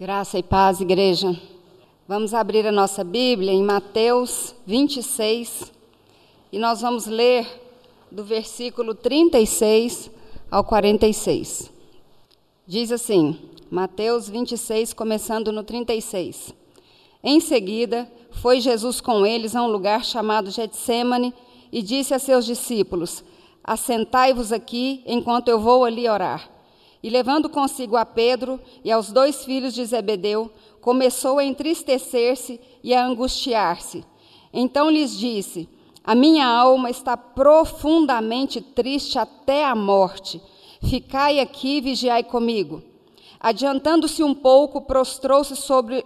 Graça e paz, igreja. Vamos abrir a nossa Bíblia em Mateus 26 e nós vamos ler do versículo 36 ao 46. Diz assim, Mateus 26, começando no 36. Em seguida, foi Jesus com eles a um lugar chamado Getsemane e disse a seus discípulos: Assentai-vos aqui enquanto eu vou ali orar. E levando consigo a Pedro e aos dois filhos de Zebedeu, começou a entristecer-se e a angustiar-se. Então lhes disse: A minha alma está profundamente triste até a morte. Ficai aqui e vigiai comigo. Adiantando-se um pouco, prostrou-se sobre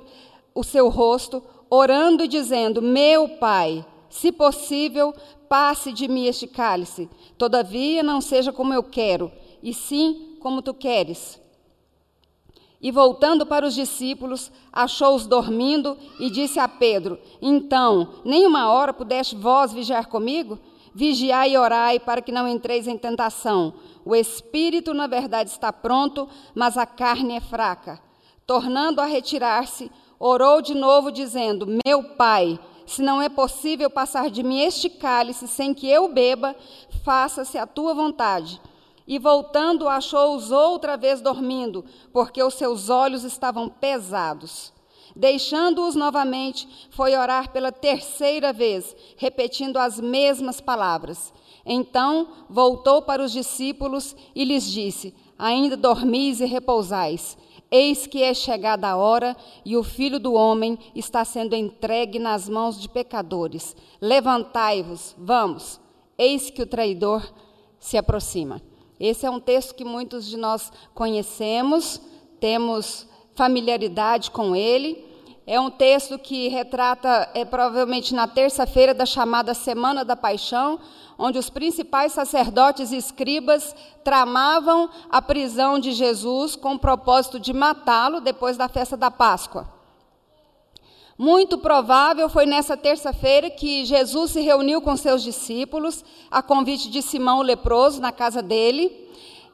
o seu rosto, orando e dizendo: Meu pai, se possível, passe de mim este cálice. Todavia, não seja como eu quero, e sim como tu queres. E voltando para os discípulos, achou-os dormindo e disse a Pedro: Então, nem uma hora pudeste vós vigiar comigo? Vigiai e orai para que não entreis em tentação. O espírito, na verdade, está pronto, mas a carne é fraca. Tornando a retirar-se, orou de novo, dizendo: Meu pai, se não é possível passar de mim este cálice sem que eu beba, faça-se a tua vontade. E voltando, achou-os outra vez dormindo, porque os seus olhos estavam pesados. Deixando-os novamente, foi orar pela terceira vez, repetindo as mesmas palavras. Então voltou para os discípulos e lhes disse: Ainda dormis e repousais. Eis que é chegada a hora e o filho do homem está sendo entregue nas mãos de pecadores. Levantai-vos, vamos. Eis que o traidor se aproxima. Esse é um texto que muitos de nós conhecemos, temos familiaridade com ele. É um texto que retrata, é, provavelmente na terça-feira da chamada Semana da Paixão, onde os principais sacerdotes e escribas tramavam a prisão de Jesus com o propósito de matá-lo depois da festa da Páscoa. Muito provável foi nessa terça-feira que Jesus se reuniu com seus discípulos, a convite de Simão o leproso, na casa dele.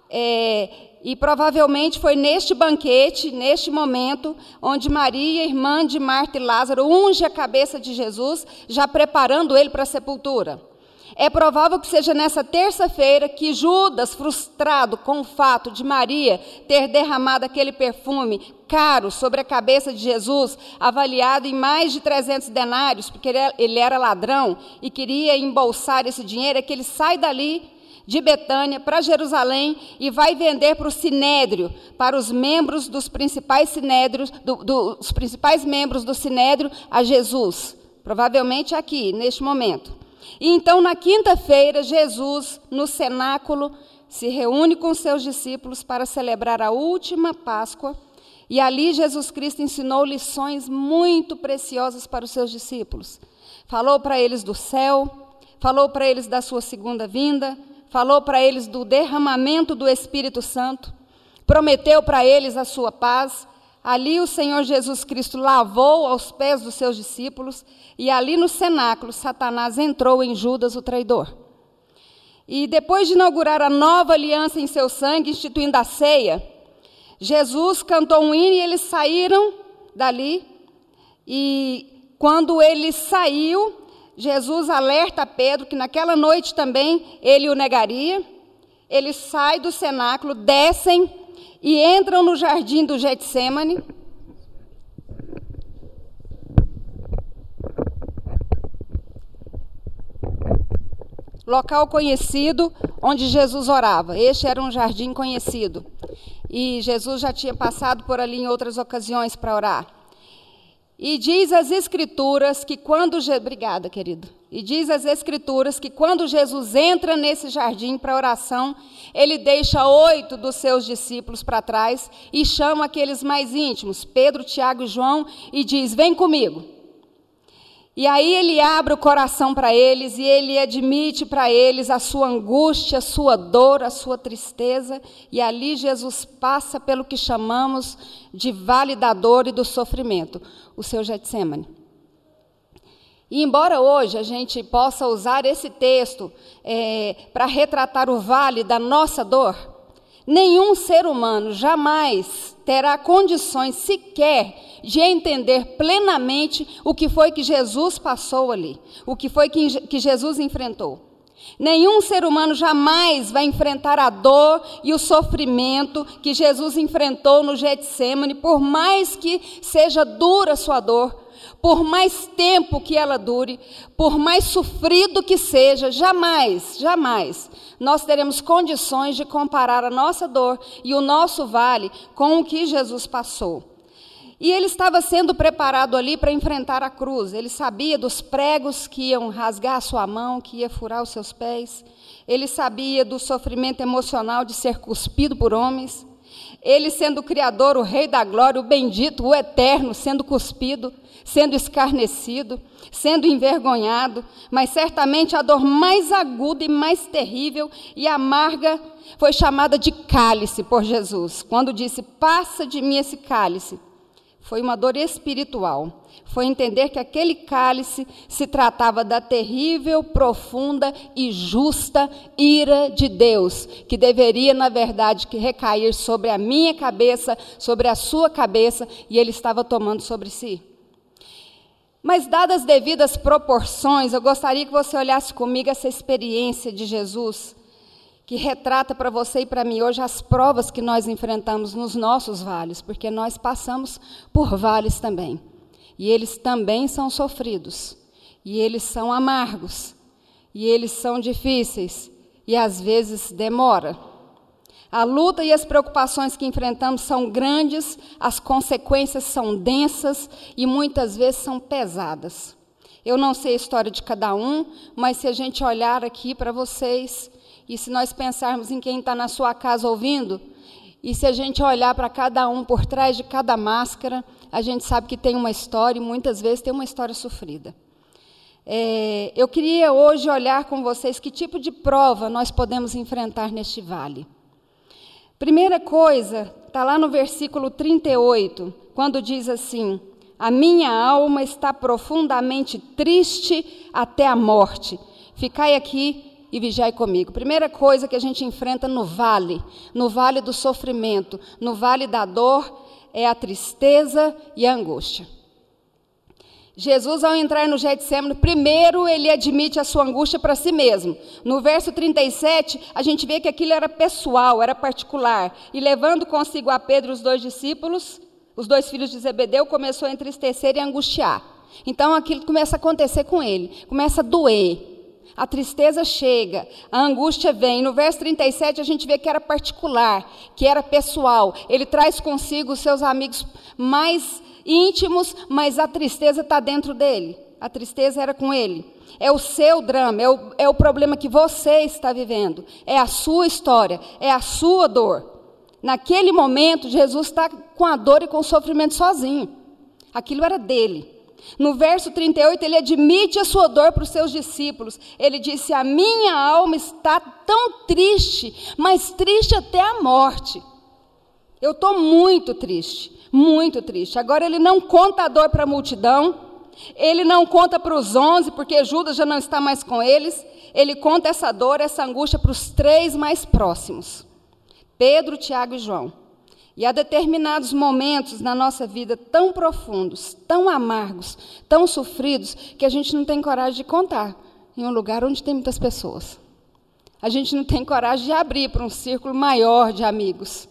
É, e provavelmente foi neste banquete, neste momento, onde Maria, irmã de Marta e Lázaro, unge a cabeça de Jesus, já preparando ele para a sepultura. É provável que seja nessa terça-feira que Judas, frustrado com o fato de Maria ter derramado aquele perfume caro sobre a cabeça de Jesus, avaliado em mais de 300 denários, porque ele era ladrão e queria embolsar esse dinheiro, é que ele sai dali de Betânia para Jerusalém e vai vender para o sinédrio, para os membros dos principais sinédrios, do, dos principais membros do sinédrio a Jesus. Provavelmente aqui, neste momento. E então, na quinta-feira, Jesus, no cenáculo, se reúne com seus discípulos para celebrar a última Páscoa. E ali Jesus Cristo ensinou lições muito preciosas para os seus discípulos. Falou para eles do céu, falou para eles da sua segunda vinda, falou para eles do derramamento do Espírito Santo, prometeu para eles a sua paz, Ali o Senhor Jesus Cristo lavou aos pés dos seus discípulos, e ali no cenáculo, Satanás entrou em Judas, o traidor. E depois de inaugurar a nova aliança em seu sangue, instituindo a ceia, Jesus cantou um hino e eles saíram dali. E quando ele saiu, Jesus alerta Pedro que naquela noite também ele o negaria. Ele sai do cenáculo, descem e entram no jardim do Getsemane. Local conhecido onde Jesus orava. Este era um jardim conhecido. E Jesus já tinha passado por ali em outras ocasiões para orar. E diz as Escrituras que quando. Obrigada, querido. E diz as Escrituras que quando Jesus entra nesse jardim para oração, ele deixa oito dos seus discípulos para trás e chama aqueles mais íntimos, Pedro, Tiago e João, e diz: Vem comigo. E aí ele abre o coração para eles e ele admite para eles a sua angústia, a sua dor, a sua tristeza. E ali Jesus passa pelo que chamamos de vale da dor e do sofrimento, o seu Getsemane. E embora hoje a gente possa usar esse texto é, para retratar o vale da nossa dor, Nenhum ser humano jamais terá condições sequer de entender plenamente o que foi que Jesus passou ali, o que foi que, que Jesus enfrentou. Nenhum ser humano jamais vai enfrentar a dor e o sofrimento que Jesus enfrentou no Getsemane, por mais que seja dura sua dor, por mais tempo que ela dure, por mais sofrido que seja, jamais, jamais nós teremos condições de comparar a nossa dor e o nosso vale com o que Jesus passou. E ele estava sendo preparado ali para enfrentar a cruz. Ele sabia dos pregos que iam rasgar a sua mão, que ia furar os seus pés. Ele sabia do sofrimento emocional de ser cuspido por homens. Ele, sendo o Criador, o Rei da Glória, o bendito, o eterno, sendo cuspido, sendo escarnecido, sendo envergonhado, mas certamente a dor mais aguda e mais terrível e amarga foi chamada de cálice por Jesus, quando disse: Passa de mim esse cálice. Foi uma dor espiritual. Foi entender que aquele cálice se tratava da terrível, profunda e justa ira de Deus, que deveria, na verdade, que recair sobre a minha cabeça, sobre a sua cabeça, e ele estava tomando sobre si. Mas, dadas as devidas proporções, eu gostaria que você olhasse comigo essa experiência de Jesus que retrata para você e para mim hoje as provas que nós enfrentamos nos nossos vales, porque nós passamos por vales também. E eles também são sofridos, e eles são amargos, e eles são difíceis, e às vezes demora. A luta e as preocupações que enfrentamos são grandes, as consequências são densas e muitas vezes são pesadas. Eu não sei a história de cada um, mas se a gente olhar aqui para vocês, e se nós pensarmos em quem está na sua casa ouvindo, e se a gente olhar para cada um por trás de cada máscara, a gente sabe que tem uma história e muitas vezes tem uma história sofrida. É, eu queria hoje olhar com vocês que tipo de prova nós podemos enfrentar neste vale. Primeira coisa, está lá no versículo 38, quando diz assim: A minha alma está profundamente triste até a morte. Ficai aqui e vigiai comigo. Primeira coisa que a gente enfrenta no vale, no vale do sofrimento, no vale da dor, é a tristeza e a angústia. Jesus, ao entrar no Getsemane, primeiro ele admite a sua angústia para si mesmo. No verso 37, a gente vê que aquilo era pessoal, era particular. E levando consigo a Pedro os dois discípulos, os dois filhos de Zebedeu, começou a entristecer e angustiar. Então aquilo começa a acontecer com ele, começa a doer. A tristeza chega, a angústia vem. No verso 37 a gente vê que era particular, que era pessoal. Ele traz consigo os seus amigos mais íntimos, mas a tristeza está dentro dele. A tristeza era com ele. É o seu drama, é o, é o problema que você está vivendo. É a sua história, é a sua dor. Naquele momento, Jesus está com a dor e com o sofrimento sozinho. Aquilo era dele. No verso 38, ele admite a sua dor para os seus discípulos. Ele disse: A minha alma está tão triste, mas triste até a morte. Eu estou muito triste, muito triste. Agora ele não conta a dor para a multidão, ele não conta para os onze, porque Judas já não está mais com eles. Ele conta essa dor, essa angústia para os três mais próximos: Pedro, Tiago e João. E há determinados momentos na nossa vida tão profundos, tão amargos, tão sofridos, que a gente não tem coragem de contar em um lugar onde tem muitas pessoas. A gente não tem coragem de abrir para um círculo maior de amigos.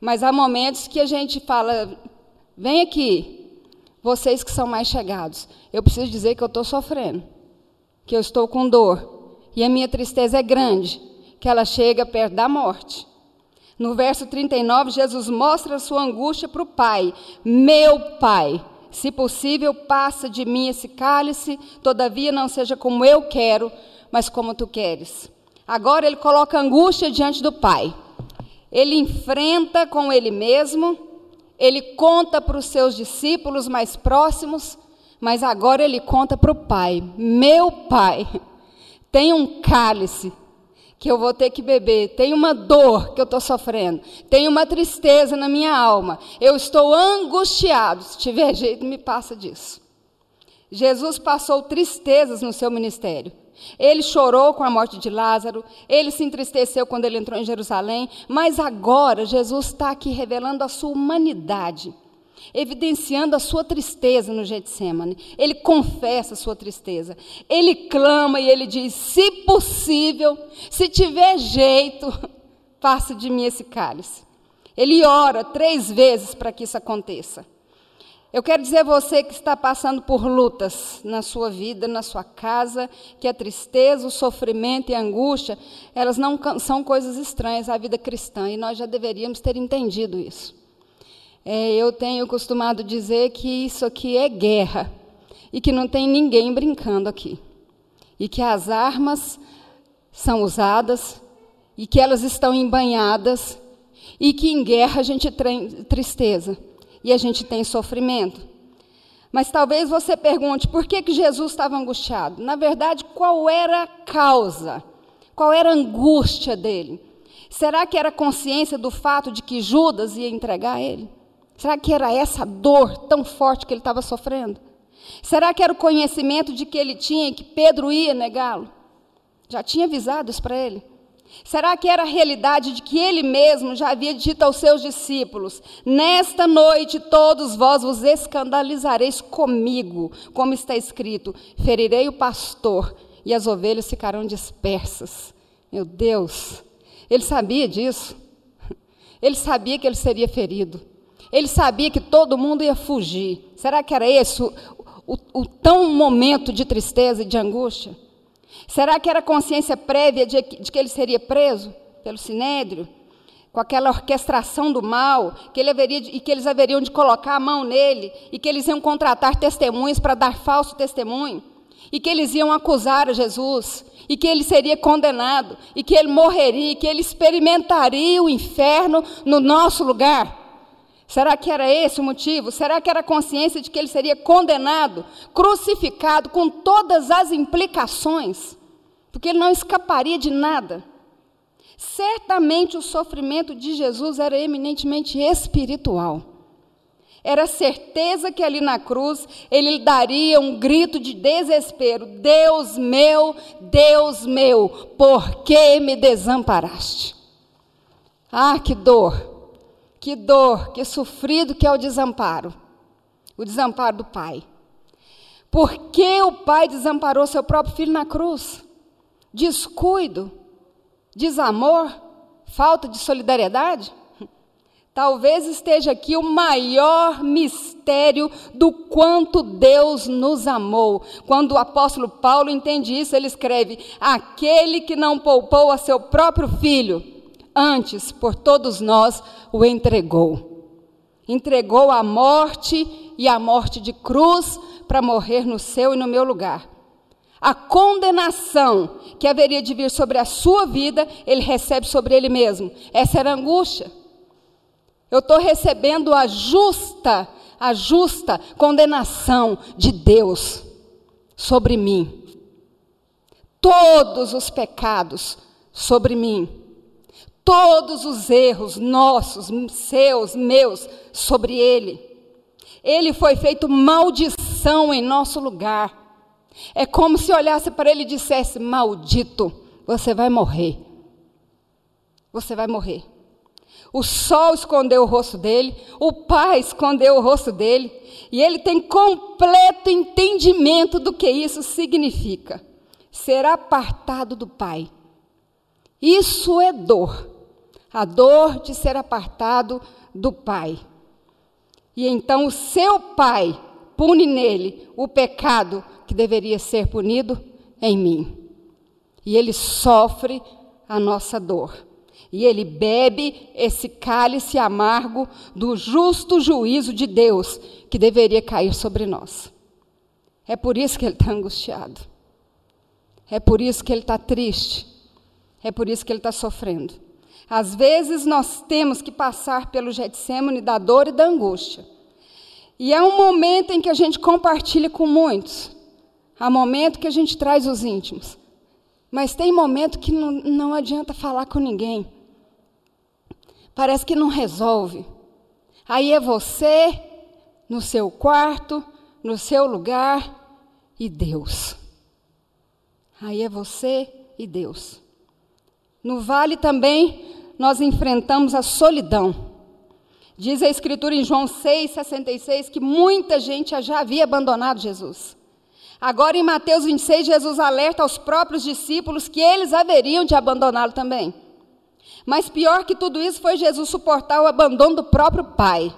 Mas há momentos que a gente fala: vem aqui, vocês que são mais chegados. Eu preciso dizer que eu estou sofrendo, que eu estou com dor. E a minha tristeza é grande, que ela chega perto da morte. No verso 39, Jesus mostra a sua angústia para o Pai. Meu Pai, se possível, passa de mim esse cálice, todavia não seja como eu quero, mas como tu queres. Agora ele coloca angústia diante do Pai. Ele enfrenta com ele mesmo, ele conta para os seus discípulos mais próximos, mas agora ele conta para o Pai: Meu Pai, tem um cálice que eu vou ter que beber, tem uma dor que eu estou sofrendo, tem uma tristeza na minha alma, eu estou angustiado. Se tiver jeito, me passa disso. Jesus passou tristezas no seu ministério, Ele chorou com a morte de Lázaro, ele se entristeceu quando ele entrou em Jerusalém, mas agora Jesus está aqui revelando a sua humanidade, evidenciando a sua tristeza no Getsemane. Ele confessa a sua tristeza, ele clama e ele diz: se possível, se tiver jeito, passe de mim esse cálice. Ele ora três vezes para que isso aconteça. Eu quero dizer a você que está passando por lutas na sua vida, na sua casa, que a tristeza, o sofrimento e a angústia, elas não são coisas estranhas à vida cristã e nós já deveríamos ter entendido isso. É, eu tenho costumado dizer que isso aqui é guerra e que não tem ninguém brincando aqui. E que as armas são usadas e que elas estão embanhadas e que em guerra a gente tem tristeza e a gente tem sofrimento. Mas talvez você pergunte por que, que Jesus estava angustiado. Na verdade, qual era a causa? Qual era a angústia dele? Será que era consciência do fato de que Judas ia entregar ele? Será que era essa dor tão forte que ele estava sofrendo? Será que era o conhecimento de que ele tinha que Pedro ia negá-lo? Já tinha avisado isso para ele? Será que era a realidade de que ele mesmo já havia dito aos seus discípulos: Nesta noite todos vós vos escandalizareis comigo, como está escrito: ferirei o pastor e as ovelhas ficarão dispersas. Meu Deus, ele sabia disso. Ele sabia que ele seria ferido. Ele sabia que todo mundo ia fugir. Será que era esse o, o, o tão momento de tristeza e de angústia? Será que era consciência prévia de, de que ele seria preso pelo sinédrio? Com aquela orquestração do mal, que ele haveria, e que eles haveriam de colocar a mão nele, e que eles iam contratar testemunhas para dar falso testemunho, e que eles iam acusar Jesus, e que ele seria condenado, e que ele morreria, e que ele experimentaria o inferno no nosso lugar. Será que era esse o motivo? Será que era a consciência de que ele seria condenado, crucificado, com todas as implicações? Porque ele não escaparia de nada. Certamente o sofrimento de Jesus era eminentemente espiritual. Era certeza que ali na cruz ele daria um grito de desespero: Deus meu, Deus meu, por que me desamparaste? Ah, que dor! Que dor, que sofrido que é o desamparo. O desamparo do pai. Por que o pai desamparou seu próprio filho na cruz? Descuido, desamor, falta de solidariedade? Talvez esteja aqui o maior mistério do quanto Deus nos amou. Quando o apóstolo Paulo entende isso, ele escreve: Aquele que não poupou a seu próprio filho, antes por todos nós o entregou. Entregou a morte e a morte de cruz para morrer no seu e no meu lugar. A condenação que haveria de vir sobre a sua vida, ele recebe sobre ele mesmo. Essa era a angústia. Eu estou recebendo a justa, a justa condenação de Deus sobre mim. Todos os pecados sobre mim todos os erros nossos, seus, meus, sobre ele. Ele foi feito maldição em nosso lugar. É como se olhasse para ele e dissesse: Maldito, você vai morrer. Você vai morrer. O sol escondeu o rosto dele, o pai escondeu o rosto dele, e ele tem completo entendimento do que isso significa. Ser apartado do pai. Isso é dor a dor de ser apartado do Pai. E então o seu Pai pune nele o pecado que deveria ser punido em mim. E ele sofre a nossa dor. E ele bebe esse cálice amargo do justo juízo de Deus que deveria cair sobre nós. É por isso que ele está angustiado. É por isso que ele está triste. É por isso que ele está sofrendo. Às vezes nós temos que passar pelo Getsemane da dor e da angústia. E é um momento em que a gente compartilha com muitos. Há momento que a gente traz os íntimos. Mas tem momento que não, não adianta falar com ninguém. Parece que não resolve. Aí é você, no seu quarto, no seu lugar, e Deus. Aí é você e Deus. No vale também nós enfrentamos a solidão. Diz a Escritura em João 6,66 que muita gente já havia abandonado Jesus. Agora, em Mateus 26, Jesus alerta aos próprios discípulos que eles haveriam de abandoná-lo também. Mas pior que tudo isso foi Jesus suportar o abandono do próprio Pai.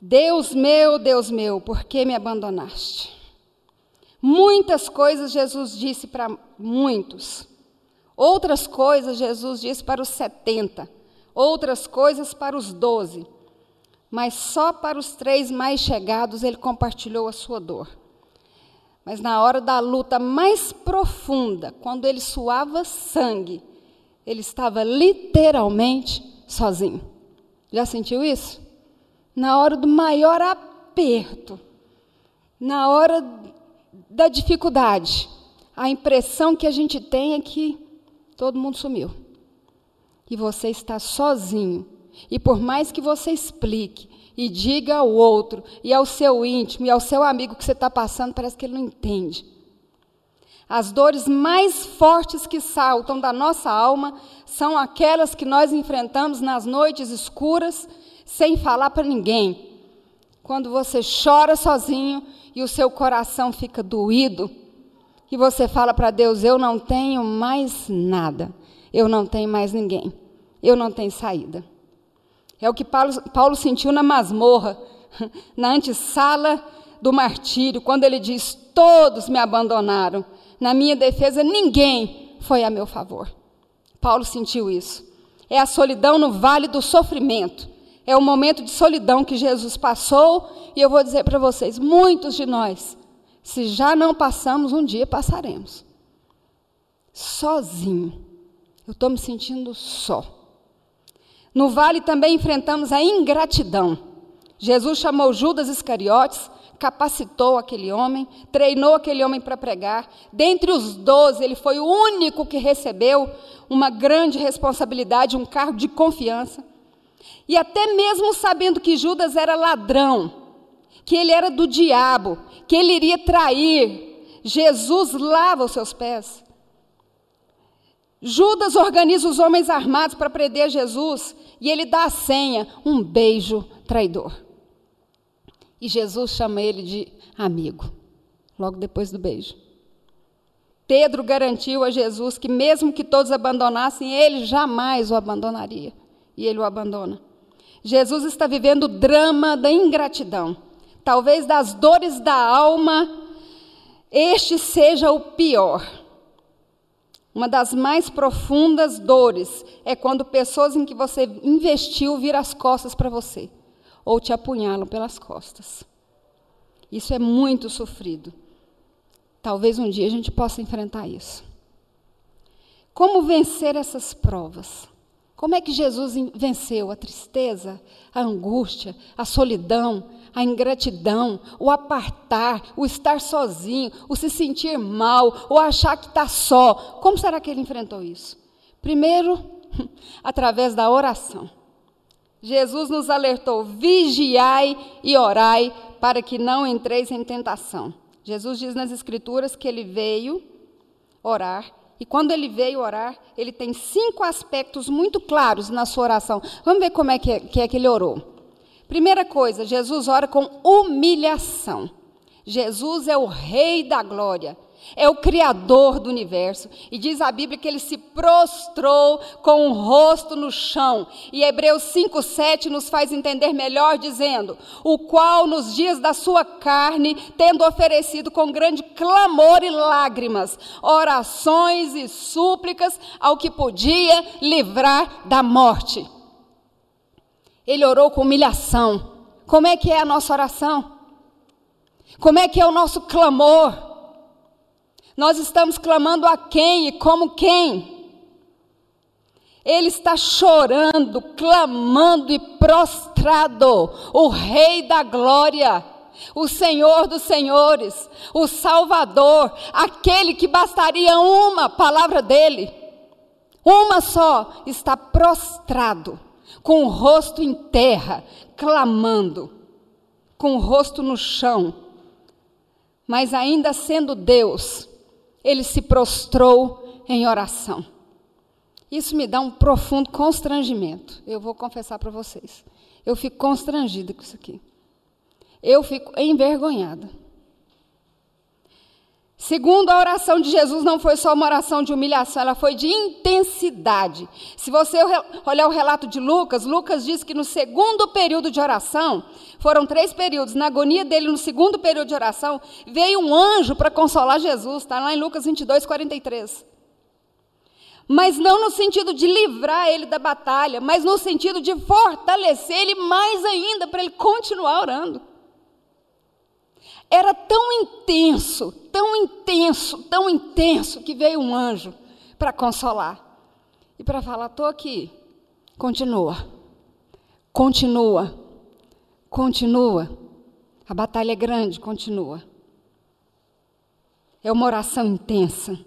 Deus meu, Deus meu, por que me abandonaste? Muitas coisas Jesus disse para muitos. Outras coisas Jesus disse para os setenta. Outras coisas para os doze. Mas só para os três mais chegados ele compartilhou a sua dor. Mas na hora da luta mais profunda, quando ele suava sangue, ele estava literalmente sozinho. Já sentiu isso? Na hora do maior aperto, na hora da dificuldade, a impressão que a gente tem é que todo mundo sumiu. E você está sozinho. E por mais que você explique e diga ao outro, e ao seu íntimo, e ao seu amigo que você está passando, parece que ele não entende. As dores mais fortes que saltam da nossa alma são aquelas que nós enfrentamos nas noites escuras, sem falar para ninguém. Quando você chora sozinho e o seu coração fica doído, e você fala para Deus: Eu não tenho mais nada, eu não tenho mais ninguém, eu não tenho saída. É o que Paulo, Paulo sentiu na masmorra, na antessala do martírio, quando ele diz: Todos me abandonaram na minha defesa, ninguém foi a meu favor. Paulo sentiu isso. É a solidão no vale do sofrimento. É o momento de solidão que Jesus passou, e eu vou dizer para vocês: muitos de nós, se já não passamos, um dia passaremos. Sozinho. Eu estou me sentindo só. No vale também enfrentamos a ingratidão. Jesus chamou Judas Iscariotes capacitou aquele homem, treinou aquele homem para pregar. Dentre os doze, ele foi o único que recebeu uma grande responsabilidade, um cargo de confiança. E até mesmo sabendo que Judas era ladrão, que ele era do diabo, que ele iria trair, Jesus lava os seus pés. Judas organiza os homens armados para prender Jesus e ele dá a senha, um beijo traidor. E Jesus chama ele de amigo, logo depois do beijo. Pedro garantiu a Jesus que, mesmo que todos abandonassem, ele jamais o abandonaria. E ele o abandona. Jesus está vivendo o drama da ingratidão. Talvez das dores da alma, este seja o pior. Uma das mais profundas dores é quando pessoas em que você investiu viram as costas para você ou te apunhalam pelas costas. Isso é muito sofrido. Talvez um dia a gente possa enfrentar isso. Como vencer essas provas? Como é que Jesus venceu a tristeza, a angústia, a solidão, a ingratidão, o apartar, o estar sozinho, o se sentir mal, o achar que está só? Como será que ele enfrentou isso? Primeiro, através da oração. Jesus nos alertou: vigiai e orai para que não entreis em tentação. Jesus diz nas Escrituras que ele veio orar. E quando ele veio orar, ele tem cinco aspectos muito claros na sua oração. Vamos ver como é que é que, é ele orou. Primeira coisa, Jesus ora com humilhação. Jesus é o Rei da glória é o Criador do universo. E diz a Bíblia que ele se prostrou com o rosto no chão. E Hebreus 5,7 nos faz entender melhor, dizendo: O qual, nos dias da sua carne, tendo oferecido com grande clamor e lágrimas, orações e súplicas ao que podia livrar da morte. Ele orou com humilhação. Como é que é a nossa oração? Como é que é o nosso clamor? Nós estamos clamando a quem e como quem? Ele está chorando, clamando e prostrado, o Rei da Glória, o Senhor dos Senhores, o Salvador, aquele que bastaria uma palavra dele, uma só, está prostrado, com o rosto em terra, clamando, com o rosto no chão, mas ainda sendo Deus, ele se prostrou em oração. Isso me dá um profundo constrangimento. Eu vou confessar para vocês. Eu fico constrangida com isso aqui. Eu fico envergonhada. Segundo, a oração de Jesus não foi só uma oração de humilhação, ela foi de intensidade. Se você olhar o relato de Lucas, Lucas diz que no segundo período de oração, foram três períodos, na agonia dele, no segundo período de oração, veio um anjo para consolar Jesus, está lá em Lucas 22, 43. Mas não no sentido de livrar ele da batalha, mas no sentido de fortalecer ele mais ainda, para ele continuar orando. Era tão intenso, tão intenso, tão intenso, que veio um anjo para consolar e para falar: estou aqui. Continua, continua, continua. A batalha é grande, continua. É uma oração intensa.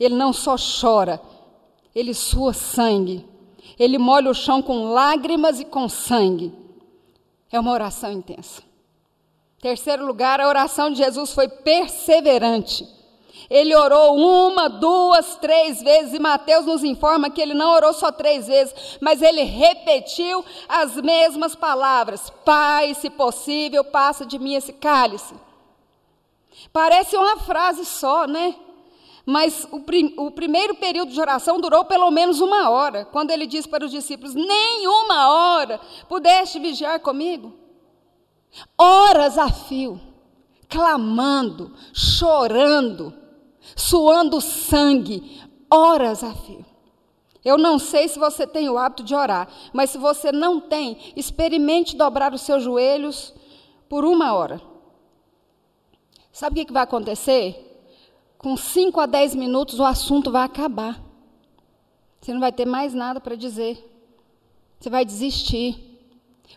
Ele não só chora, ele sua sangue. Ele molha o chão com lágrimas e com sangue. É uma oração intensa. Terceiro lugar, a oração de Jesus foi perseverante. Ele orou uma, duas, três vezes, e Mateus nos informa que ele não orou só três vezes, mas ele repetiu as mesmas palavras: Pai, se possível, passa de mim esse cálice. Parece uma frase só, né? Mas o, prim o, primeiro período de oração durou pelo menos uma hora, quando ele disse para os discípulos: Nem uma hora pudeste vigiar comigo? Horas a fio, clamando, chorando, suando sangue, horas a fio. Eu não sei se você tem o hábito de orar, mas se você não tem, experimente dobrar os seus joelhos por uma hora. Sabe o que vai acontecer? Com 5 a 10 minutos o assunto vai acabar. Você não vai ter mais nada para dizer. Você vai desistir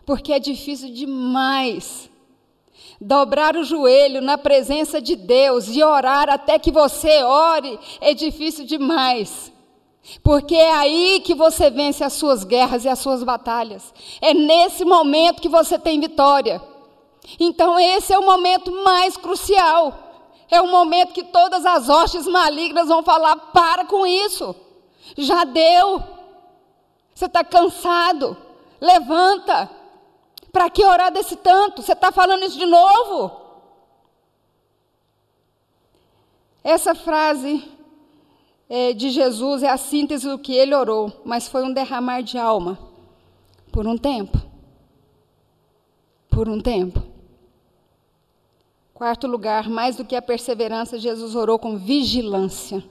porque é difícil demais. Dobrar o joelho na presença de Deus e orar até que você ore é difícil demais. Porque é aí que você vence as suas guerras e as suas batalhas. É nesse momento que você tem vitória. Então, esse é o momento mais crucial. É o momento que todas as hostes malignas vão falar: para com isso. Já deu. Você está cansado. Levanta. Para que orar desse tanto? Você está falando isso de novo? Essa frase é, de Jesus é a síntese do que ele orou, mas foi um derramar de alma por um tempo. Por um tempo. Quarto lugar, mais do que a perseverança, Jesus orou com vigilância.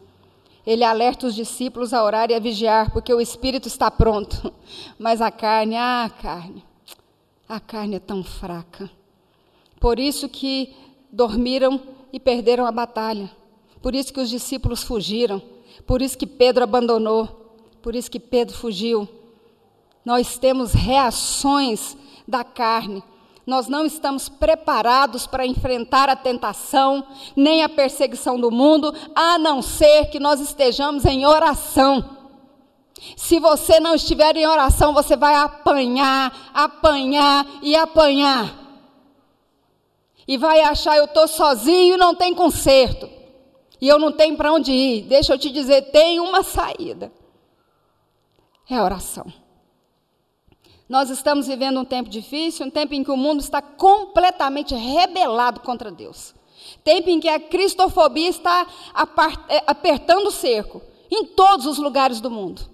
Ele alerta os discípulos a orar e a vigiar, porque o espírito está pronto, mas a carne, ah, carne, a carne é tão fraca. Por isso que dormiram e perderam a batalha. Por isso que os discípulos fugiram. Por isso que Pedro abandonou. Por isso que Pedro fugiu. Nós temos reações da carne. Nós não estamos preparados para enfrentar a tentação, nem a perseguição do mundo, a não ser que nós estejamos em oração. Se você não estiver em oração, você vai apanhar, apanhar e apanhar. E vai achar eu estou sozinho e não tem conserto. E eu não tenho para onde ir. Deixa eu te dizer, tem uma saída. É a oração. Nós estamos vivendo um tempo difícil, um tempo em que o mundo está completamente rebelado contra Deus. Tempo em que a cristofobia está é, apertando o cerco em todos os lugares do mundo.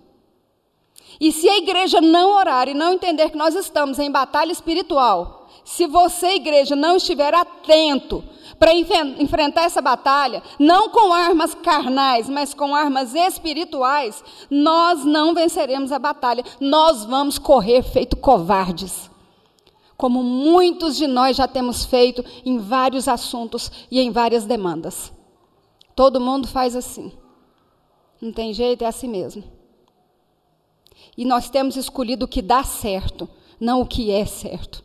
E se a igreja não orar e não entender que nós estamos em batalha espiritual, se você, igreja, não estiver atento para enfrentar essa batalha, não com armas carnais, mas com armas espirituais, nós não venceremos a batalha. Nós vamos correr feito covardes. Como muitos de nós já temos feito em vários assuntos e em várias demandas. Todo mundo faz assim. Não tem jeito, é assim mesmo. E nós temos escolhido o que dá certo, não o que é certo.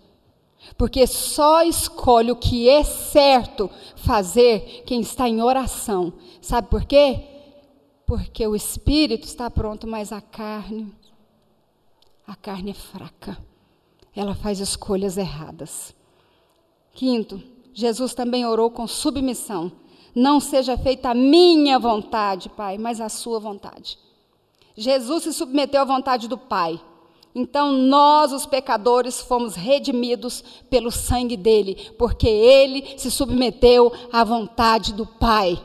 Porque só escolhe o que é certo fazer quem está em oração. Sabe por quê? Porque o espírito está pronto, mas a carne, a carne é fraca. Ela faz escolhas erradas. Quinto, Jesus também orou com submissão. Não seja feita a minha vontade, Pai, mas a sua vontade. Jesus se submeteu à vontade do Pai. Então nós, os pecadores, fomos redimidos pelo sangue dele, porque ele se submeteu à vontade do Pai.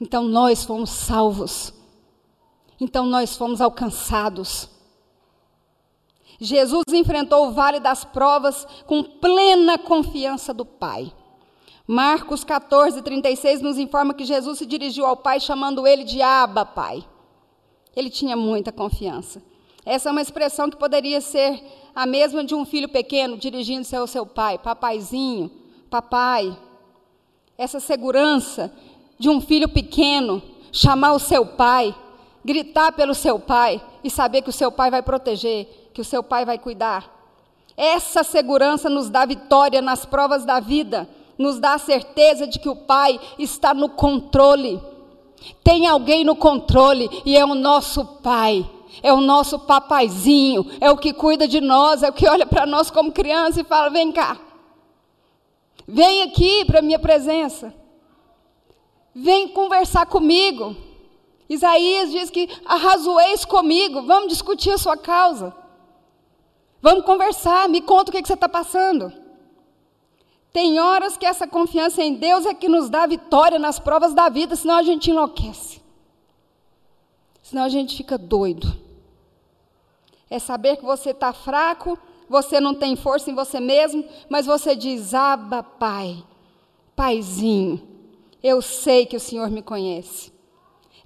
Então nós fomos salvos. Então nós fomos alcançados. Jesus enfrentou o vale das provas com plena confiança do Pai. Marcos 14, 36 nos informa que Jesus se dirigiu ao Pai chamando ele de Abba, Pai. Ele tinha muita confiança. Essa é uma expressão que poderia ser a mesma de um filho pequeno dirigindo-se ao seu pai, papaizinho, papai. Essa segurança de um filho pequeno chamar o seu pai, gritar pelo seu pai e saber que o seu pai vai proteger, que o seu pai vai cuidar. Essa segurança nos dá vitória nas provas da vida, nos dá a certeza de que o pai está no controle. Tem alguém no controle e é o nosso pai é o nosso papaizinho, é o que cuida de nós, é o que olha para nós como criança e fala: vem cá, vem aqui para a minha presença, vem conversar comigo. Isaías diz que arrazoeis comigo, vamos discutir a sua causa, vamos conversar, me conta o que, que você está passando. Tem horas que essa confiança em Deus é que nos dá vitória nas provas da vida, senão a gente enlouquece. Senão a gente fica doido. É saber que você está fraco, você não tem força em você mesmo, mas você diz: Aba, Pai, Paizinho, eu sei que o Senhor me conhece.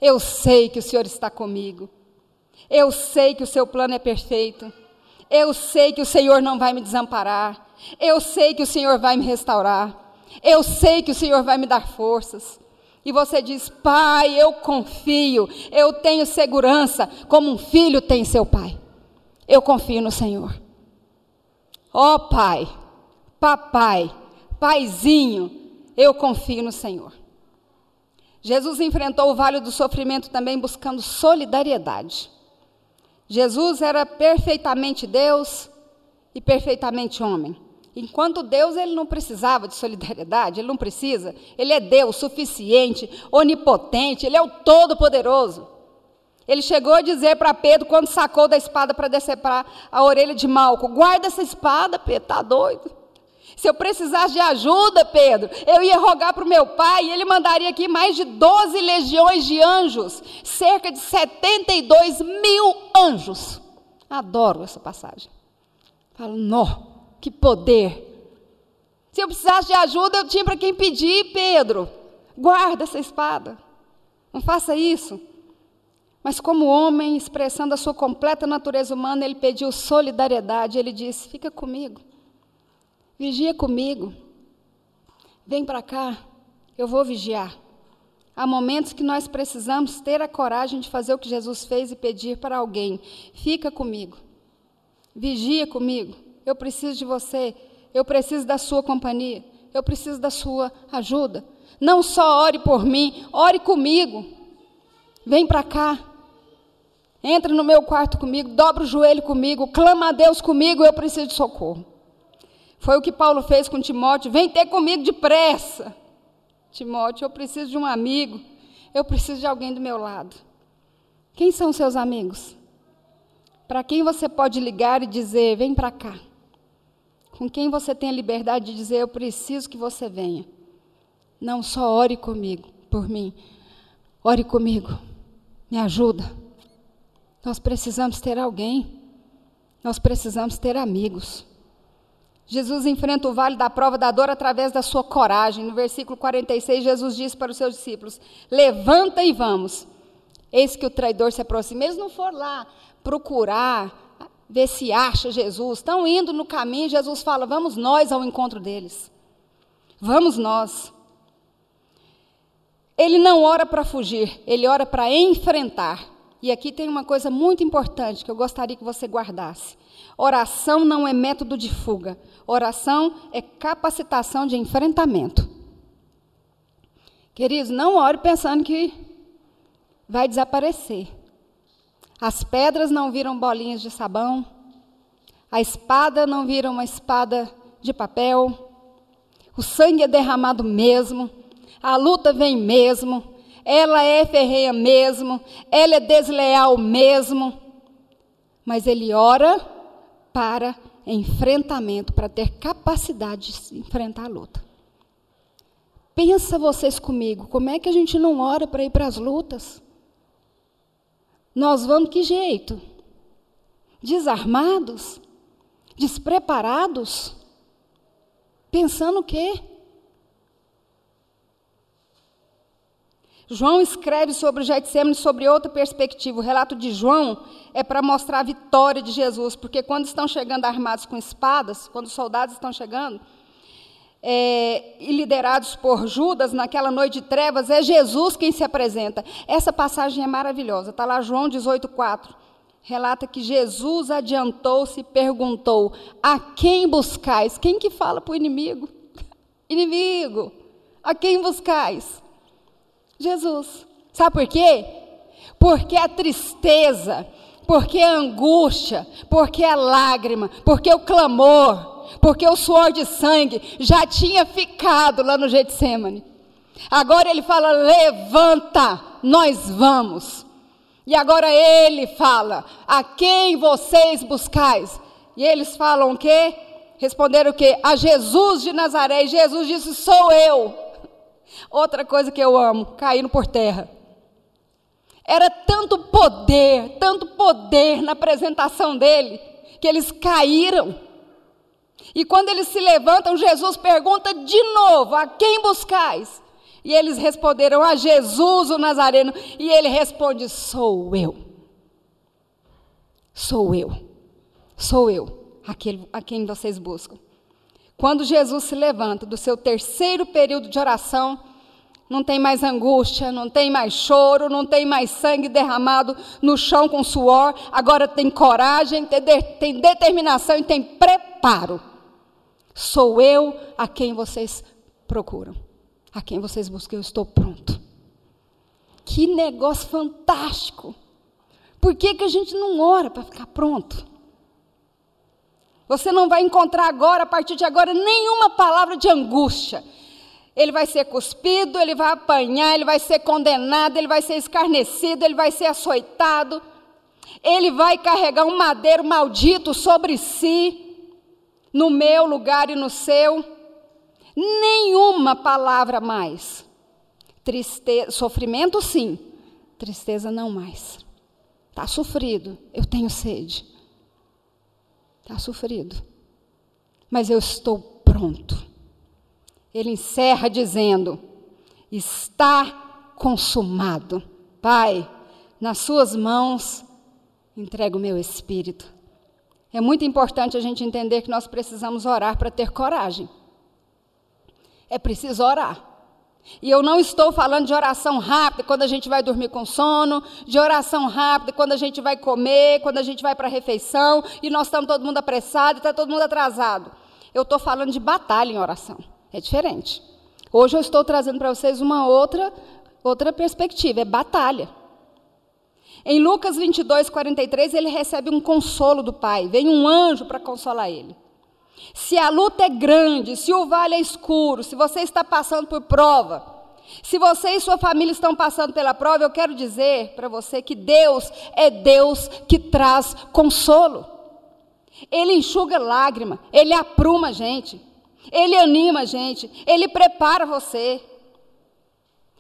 Eu sei que o Senhor está comigo. Eu sei que o seu plano é perfeito. Eu sei que o Senhor não vai me desamparar. Eu sei que o Senhor vai me restaurar. Eu sei que o Senhor vai me dar forças. E você diz: Pai, eu confio, eu tenho segurança, como um filho tem seu pai. Eu confio no Senhor. Ó oh, Pai, Papai, Paizinho, eu confio no Senhor. Jesus enfrentou o vale do sofrimento também buscando solidariedade. Jesus era perfeitamente Deus e perfeitamente homem. Enquanto Deus, ele não precisava de solidariedade, ele não precisa. Ele é Deus suficiente, onipotente, ele é o todo-poderoso. Ele chegou a dizer para Pedro, quando sacou da espada para decepar a orelha de Malco: guarda essa espada, Pedro, está doido. Se eu precisasse de ajuda, Pedro, eu ia rogar para o meu pai e ele mandaria aqui mais de 12 legiões de anjos, cerca de 72 mil anjos. Adoro essa passagem. Falo, nó, que poder. Se eu precisasse de ajuda, eu tinha para quem pedir, Pedro. Guarda essa espada. Não faça isso. Mas, como homem, expressando a sua completa natureza humana, ele pediu solidariedade. Ele disse: Fica comigo, vigia comigo, vem para cá, eu vou vigiar. Há momentos que nós precisamos ter a coragem de fazer o que Jesus fez e pedir para alguém: Fica comigo, vigia comigo, eu preciso de você, eu preciso da sua companhia, eu preciso da sua ajuda. Não só ore por mim, ore comigo. Vem para cá. Entra no meu quarto comigo, dobra o joelho comigo, clama a Deus comigo, eu preciso de socorro. Foi o que Paulo fez com Timóteo. Vem ter comigo depressa. Timóteo, eu preciso de um amigo. Eu preciso de alguém do meu lado. Quem são seus amigos? Para quem você pode ligar e dizer: vem para cá? Com quem você tem a liberdade de dizer: eu preciso que você venha? Não só ore comigo, por mim. Ore comigo. Me ajuda. Nós precisamos ter alguém. Nós precisamos ter amigos. Jesus enfrenta o vale da prova da dor através da sua coragem. No versículo 46, Jesus disse para os seus discípulos: Levanta e vamos. Eis que o traidor se aproxima. Eles não foram lá procurar, ver se acha Jesus. Estão indo no caminho. Jesus fala: Vamos nós ao encontro deles. Vamos nós. Ele não ora para fugir, ele ora para enfrentar. E aqui tem uma coisa muito importante que eu gostaria que você guardasse. Oração não é método de fuga. Oração é capacitação de enfrentamento. Queridos, não ore pensando que vai desaparecer. As pedras não viram bolinhas de sabão. A espada não vira uma espada de papel. O sangue é derramado mesmo. a luta vem mesmo, ela é ferrenha mesmo, ela é desleal mesmo. Mas ele ora para enfrentamento, para ter capacidade de enfrentar a luta. Pensa vocês comigo, como é que a gente não ora para ir para as lutas? Nós vamos que jeito? Desarmados? Despreparados? Pensando o quê? João escreve sobre o Getsemane sobre outra perspectiva. O relato de João é para mostrar a vitória de Jesus, porque quando estão chegando armados com espadas, quando os soldados estão chegando, é, e liderados por Judas naquela noite de trevas, é Jesus quem se apresenta. Essa passagem é maravilhosa. Está lá João 18,4. Relata que Jesus adiantou-se e perguntou: A quem buscais? Quem que fala para o inimigo? Inimigo, a quem buscais? Jesus. Sabe por quê? Porque a tristeza, porque a angústia, porque a lágrima, porque o clamor, porque o suor de sangue já tinha ficado lá no Getsemane. Agora ele fala: levanta, nós vamos. E agora ele fala: a quem vocês buscais? E eles falam o quê? Responderam o quê? A Jesus de Nazaré. E Jesus disse: sou eu. Outra coisa que eu amo, caindo por terra. Era tanto poder, tanto poder na apresentação dele, que eles caíram. E quando eles se levantam, Jesus pergunta de novo: A quem buscais? E eles responderam: A Jesus o Nazareno. E ele responde: Sou eu. Sou eu. Sou eu, aquele a quem vocês buscam. Quando Jesus se levanta do seu terceiro período de oração, não tem mais angústia, não tem mais choro, não tem mais sangue derramado no chão com suor, agora tem coragem, tem determinação e tem preparo. Sou eu a quem vocês procuram, a quem vocês buscam, eu estou pronto. Que negócio fantástico! Por que, que a gente não ora para ficar pronto? Você não vai encontrar agora, a partir de agora, nenhuma palavra de angústia. Ele vai ser cuspido, ele vai apanhar, ele vai ser condenado, ele vai ser escarnecido, ele vai ser açoitado. Ele vai carregar um madeiro maldito sobre si, no meu lugar e no seu. Nenhuma palavra mais. Tristeza, sofrimento sim, tristeza não mais. Está sofrido, eu tenho sede. Está sofrido. Mas eu estou pronto. Ele encerra dizendo: Está consumado. Pai, nas Suas mãos entrego o meu espírito. É muito importante a gente entender que nós precisamos orar para ter coragem. É preciso orar. E eu não estou falando de oração rápida quando a gente vai dormir com sono, de oração rápida quando a gente vai comer, quando a gente vai para a refeição e nós estamos todo mundo apressado está todo mundo atrasado. Eu estou falando de batalha em oração. É diferente. Hoje eu estou trazendo para vocês uma outra, outra perspectiva, é batalha. Em Lucas 22, 43, ele recebe um consolo do Pai. Vem um anjo para consolar ele. Se a luta é grande, se o vale é escuro, se você está passando por prova, se você e sua família estão passando pela prova, eu quero dizer para você que Deus é Deus que traz consolo. Ele enxuga lágrima, ele apruma a gente, ele anima a gente, ele prepara você.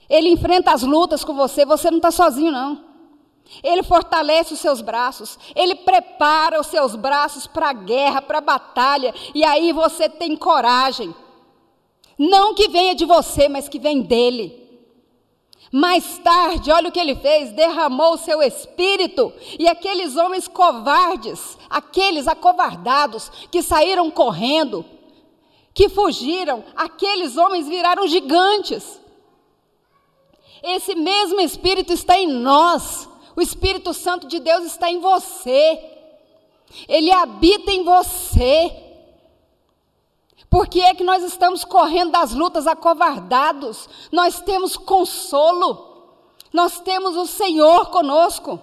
Ele enfrenta as lutas com você, você não está sozinho, não. Ele fortalece os seus braços, ele prepara os seus braços para a guerra, para a batalha, e aí você tem coragem. Não que venha de você, mas que vem dele. Mais tarde, olha o que ele fez: derramou o seu espírito, e aqueles homens covardes, aqueles acovardados, que saíram correndo, que fugiram, aqueles homens viraram gigantes. Esse mesmo espírito está em nós. O Espírito Santo de Deus está em você. Ele habita em você. Por que é que nós estamos correndo das lutas acovardados? Nós temos consolo. Nós temos o Senhor conosco.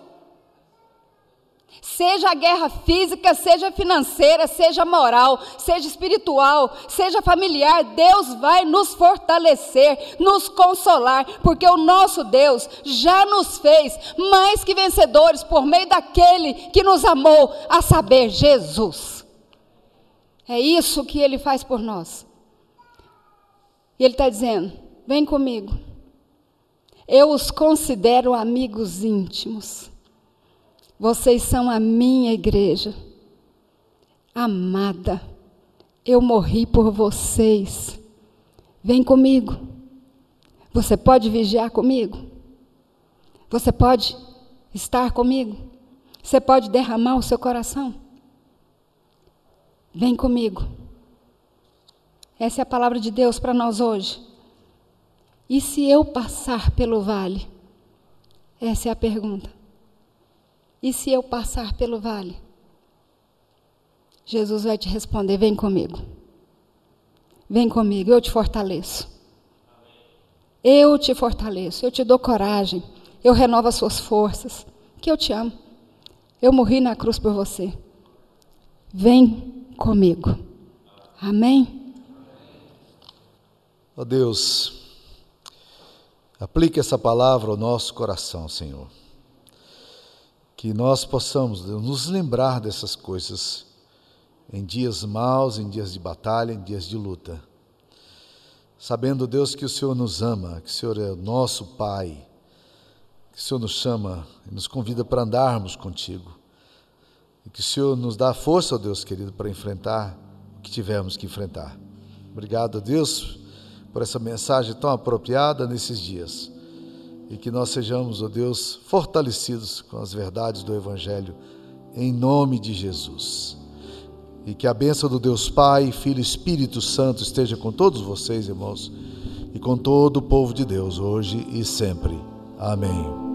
Seja a guerra física, seja financeira, seja moral, seja espiritual, seja familiar, Deus vai nos fortalecer, nos consolar, porque o nosso Deus já nos fez mais que vencedores por meio daquele que nos amou, a saber, Jesus. É isso que ele faz por nós. E ele está dizendo: vem comigo. Eu os considero amigos íntimos. Vocês são a minha igreja. Amada, eu morri por vocês. Vem comigo. Você pode vigiar comigo? Você pode estar comigo? Você pode derramar o seu coração? Vem comigo. Essa é a palavra de Deus para nós hoje. E se eu passar pelo vale? Essa é a pergunta. E se eu passar pelo vale? Jesus vai te responder: vem comigo. Vem comigo, eu te fortaleço. Eu te fortaleço, eu te dou coragem, eu renovo as suas forças, que eu te amo. Eu morri na cruz por você. Vem comigo. Amém? Ó oh Deus, aplique essa palavra ao nosso coração, Senhor que nós possamos nos lembrar dessas coisas em dias maus, em dias de batalha, em dias de luta. Sabendo, Deus, que o Senhor nos ama, que o Senhor é nosso Pai, que o Senhor nos chama e nos convida para andarmos contigo. E que o Senhor nos dá força, Deus querido, para enfrentar o que tivermos que enfrentar. Obrigado, Deus, por essa mensagem tão apropriada nesses dias e que nós sejamos, ó oh Deus, fortalecidos com as verdades do Evangelho, em nome de Jesus. E que a bênção do Deus Pai, Filho e Espírito Santo esteja com todos vocês, irmãos, e com todo o povo de Deus, hoje e sempre. Amém.